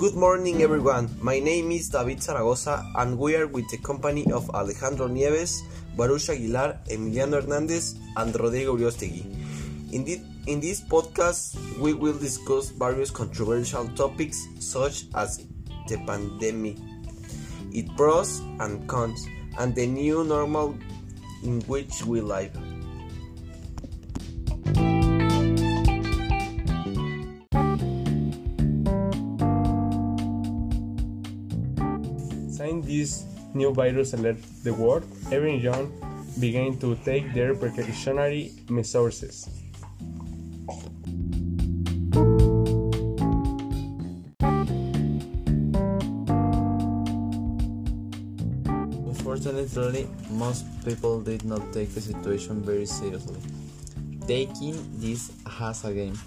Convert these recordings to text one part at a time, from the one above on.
Good morning, everyone. My name is David Zaragoza, and we are with the company of Alejandro Nieves, Baruch Aguilar, Emiliano Hernandez, and Rodrigo Uriostegui. In, in this podcast, we will discuss various controversial topics such as the pandemic, its pros and cons, and the new normal in which we live. This new virus alert the world, every everyone began to take their precautionary measures. Unfortunately, most people did not take the situation very seriously, taking this as a game,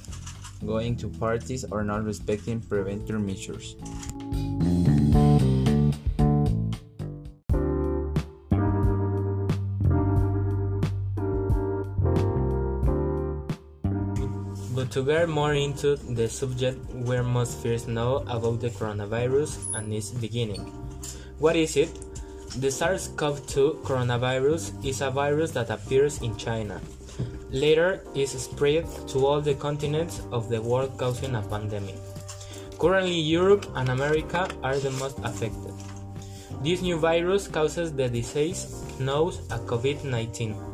going to parties or not respecting preventive measures. But to get more into the subject, we must first know about the coronavirus and its beginning. What is it? The SARS CoV 2 coronavirus is a virus that appears in China. Later, it spread to all the continents of the world, causing a pandemic. Currently, Europe and America are the most affected. This new virus causes the disease known as COVID 19.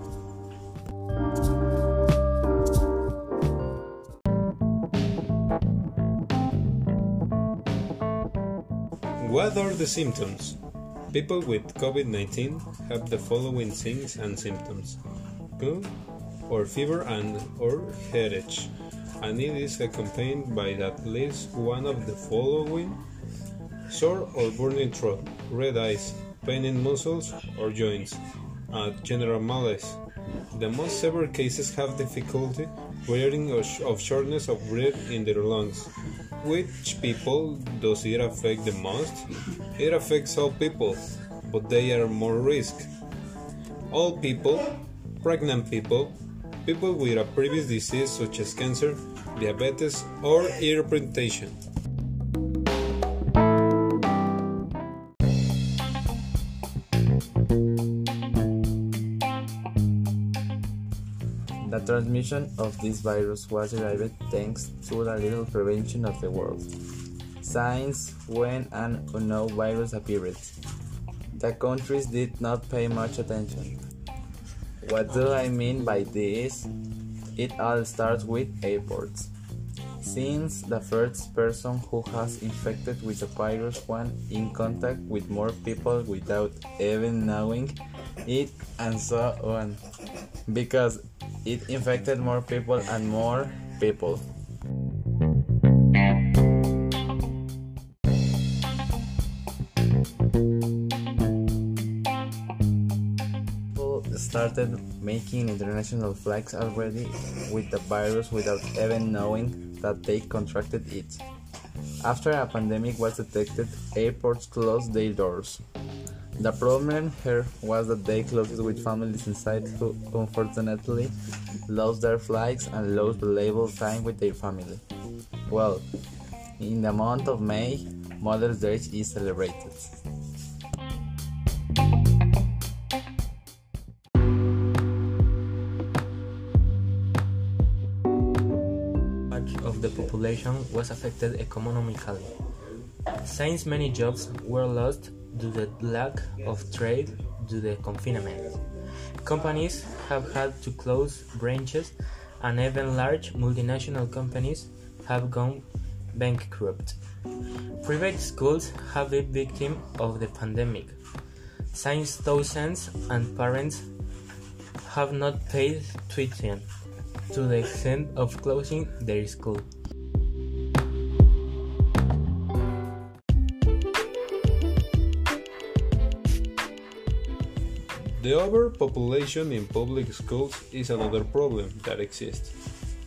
The symptoms? People with COVID 19 have the following signs and symptoms cold or fever and or headache, and it is accompanied by at least one of the following sore or burning throat, red eyes, pain in muscles or joints, and general malaise. The most severe cases have difficulty breathing of shortness of breath in their lungs. Which people does it affect the most? It affects all people, but they are more risk. All people, pregnant people, people with a previous disease such as cancer, diabetes, or hypertension. The transmission of this virus was derived thanks to the little prevention of the world. Since when an unknown virus appeared, the countries did not pay much attention. What do I mean by this? It all starts with airports. Since the first person who has infected with the virus went in contact with more people without even knowing it and so on. Because it infected more people and more people. Started making international flags already with the virus without even knowing that they contracted it. After a pandemic was detected, airports closed their doors. The problem here was that they closed with families inside who unfortunately lost their flights and lost valuable time with their family. Well, in the month of May, Mother's Day is celebrated. Population was affected economically. Since many jobs were lost due to the lack of trade due to the confinement, companies have had to close branches and even large multinational companies have gone bankrupt. Private schools have been victim of the pandemic, since thousands and parents have not paid tuition to the extent of closing their school. The overpopulation in public schools is another problem that exists,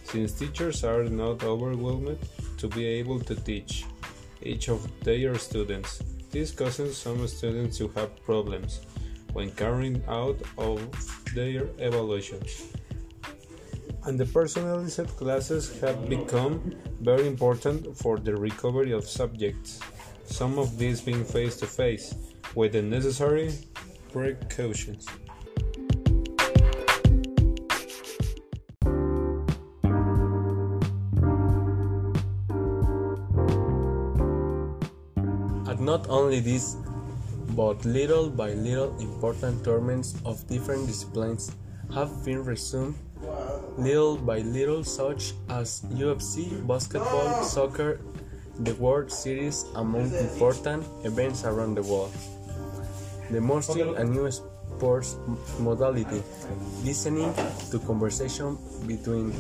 since teachers are not overwhelmed to be able to teach each of their students. This causes some students to have problems when carrying out of their evaluations. and the personalized classes have become very important for the recovery of subjects, some of these being face to face, with the necessary precautions. And not only this, but little by little important tournaments of different disciplines have been resumed little by little such as UFC, basketball, soccer, the World Series among important events around the world. Demonstrating a new sports modality, listening to conversation between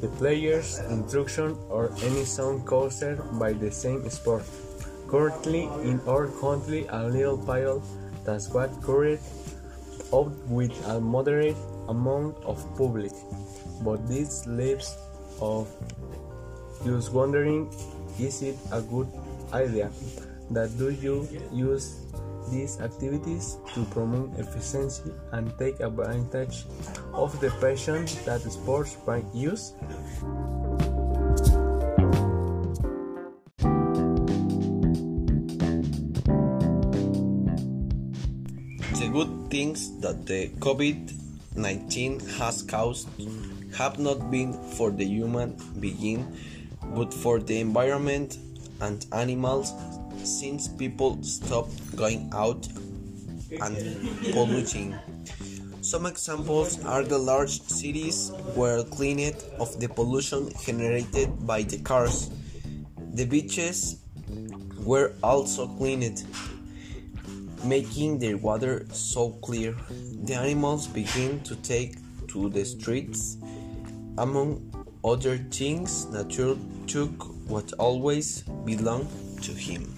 the players, instruction or any sound caused by the same sport. Currently in our country a little pile that's what current out with a moderate amount of public, but this leaves of just wondering is it a good idea that do you use these activities to promote efficiency and take advantage of the passion that sports might use? The good things that the COVID 19 has caused have not been for the human being but for the environment and animals since people stopped going out and polluting. Some examples are the large cities were cleaned of the pollution generated by the cars. The beaches were also cleaned making the water so clear. The animals began to take to the streets. Among other things, nature took what always belonged to him.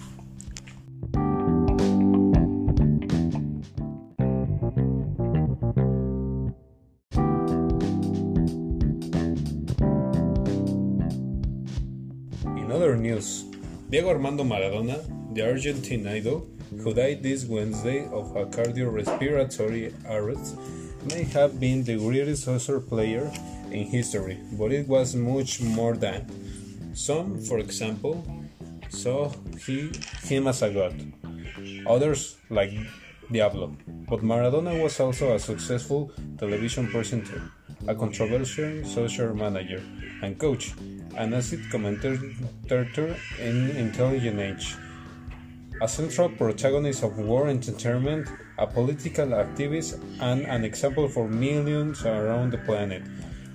Diego Armando Maradona, the Argentine idol, who died this Wednesday of a cardiorespiratory arrest, may have been the greatest soccer player in history, but it was much more than. Some, for example, saw he, him as a god. Others, like Diablo. But Maradona was also a successful television presenter, a controversial social manager and coach, an acid commentator in Intelligent Age, a central protagonist of war entertainment, a political activist, and an example for millions around the planet,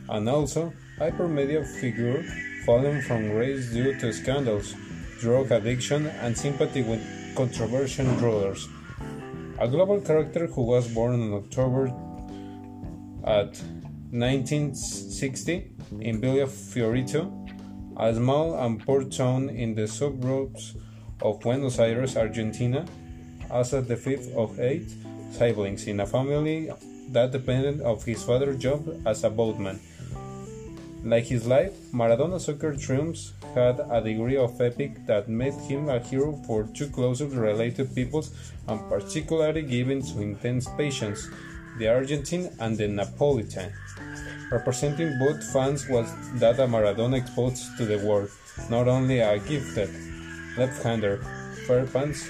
and also a hypermedia figure fallen from grace due to scandals, drug addiction, and sympathy with controversial rulers. A global character who was born in October at 1960 in Villa Fiorito, a small and poor town in the suburbs of Buenos Aires, Argentina, as the fifth of eight siblings in a family that depended of his father's job as a boatman. Like his life, Maradona's soccer triumphs had a degree of epic that made him a hero for two closely related peoples and particularly given to intense patience, the Argentine and the Napolitan. Representing both fans was that a Maradona exposed to the world, not only a gifted left-hander, fair pants,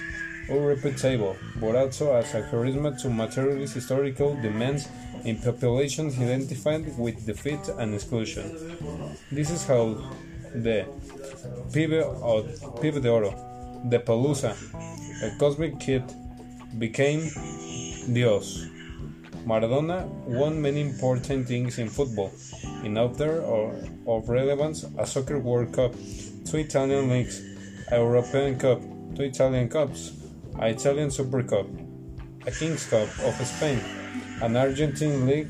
irreplaceable, but also as a charisma to materialist historical demands in populations identified with defeat and exclusion. This is how the Pibe, or Pibe de Oro, the Pelusa, a cosmic kid, became Dios. Maradona won many important things in football. In order of relevance, a soccer World Cup, two Italian leagues, a European Cup, two Italian Cups, an Italian Super Cup, a King's Cup of Spain, an Argentine League,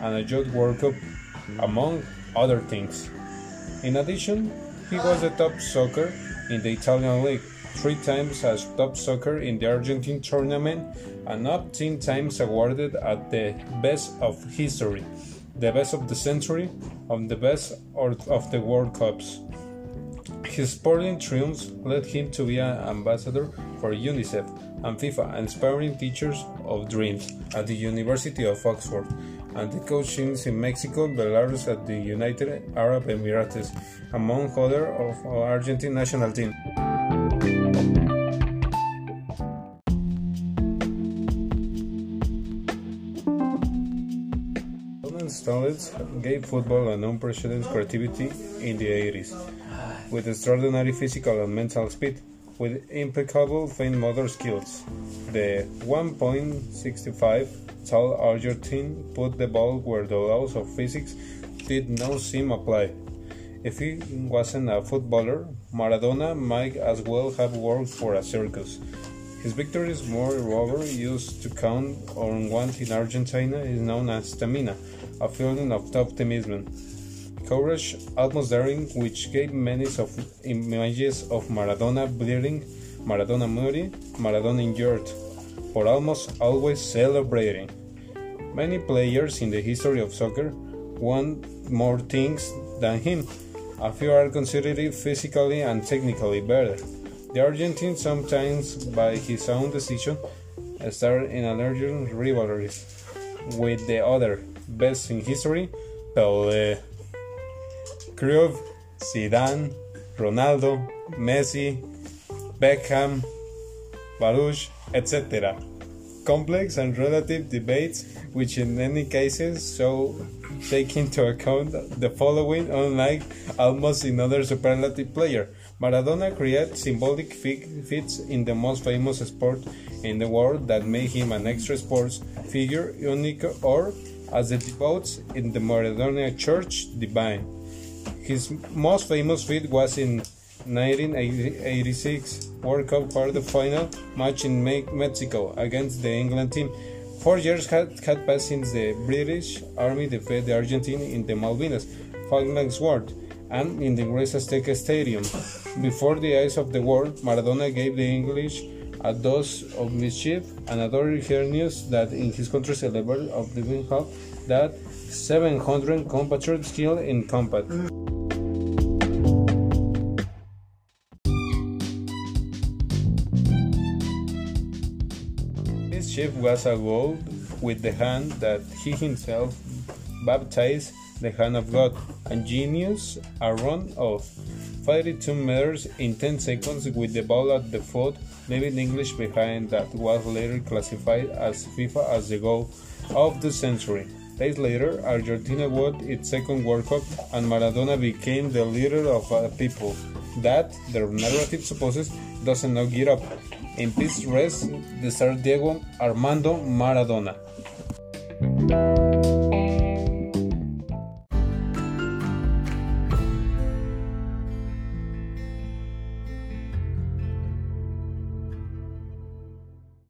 and a Youth World Cup, among other things. In addition, he was the top soccer in the Italian League, three times as top soccer in the Argentine tournament, and up 10 times awarded at the best of history, the best of the century, and the best of the World Cups. His sporting triumphs led him to be an ambassador for UNICEF and FIFA, inspiring teachers of dreams at the University of Oxford, and the coachings in Mexico, Belarus, at the United Arab Emirates, among other of Argentine national team. Gave football an unprecedented creativity in the 80s, with extraordinary physical and mental speed, with impeccable fine motor skills. The 1.65 tall Argentine put the ball where the laws of physics did not seem apply. If he wasn't a footballer, Maradona might as well have worked for a circus. His victories, moreover, used to count on one in Argentina, is known as stamina, a feeling of optimism. Courage, almost daring, which gave many of images of Maradona bleeding, Maradona moody, Maradona injured, but almost always celebrating. Many players in the history of soccer won more things than him. A few are considered physically and technically better. The Argentine, sometimes by his own decision, started in allergic rivalries with the other best in history, Pelé. Cruyff, Zidane, Ronaldo, Messi, Beckham, Baruch, etc. Complex and relative debates, which in many cases so take into account the following, unlike almost in other superlative player. Maradona created symbolic feats in the most famous sport in the world that made him an extra sports figure, unique, or, as the devotes in the Maradona Church, divine. His most famous feat was in 1986 World Cup quarter final match in Mexico against the England team. Four years had, had passed since the British Army defeated the Argentine in the Malvinas Falklands War and in the Great Azteca Stadium. Before the eyes of the world, Maradona gave the English a dose of mischief and adored news that in his country celebrated of living half that 700 compatriots killed in combat. This Mischief was a goal with the hand that he himself baptized the hand of God, and genius a run of 52 meters in 10 seconds with the ball at the foot, leaving English behind that was later classified as FIFA as the goal of the century. Days later, Argentina won its second World Cup and Maradona became the leader of a people that, their narrative supposes, doesn't now get up. In peace rest the Diego Armando Maradona.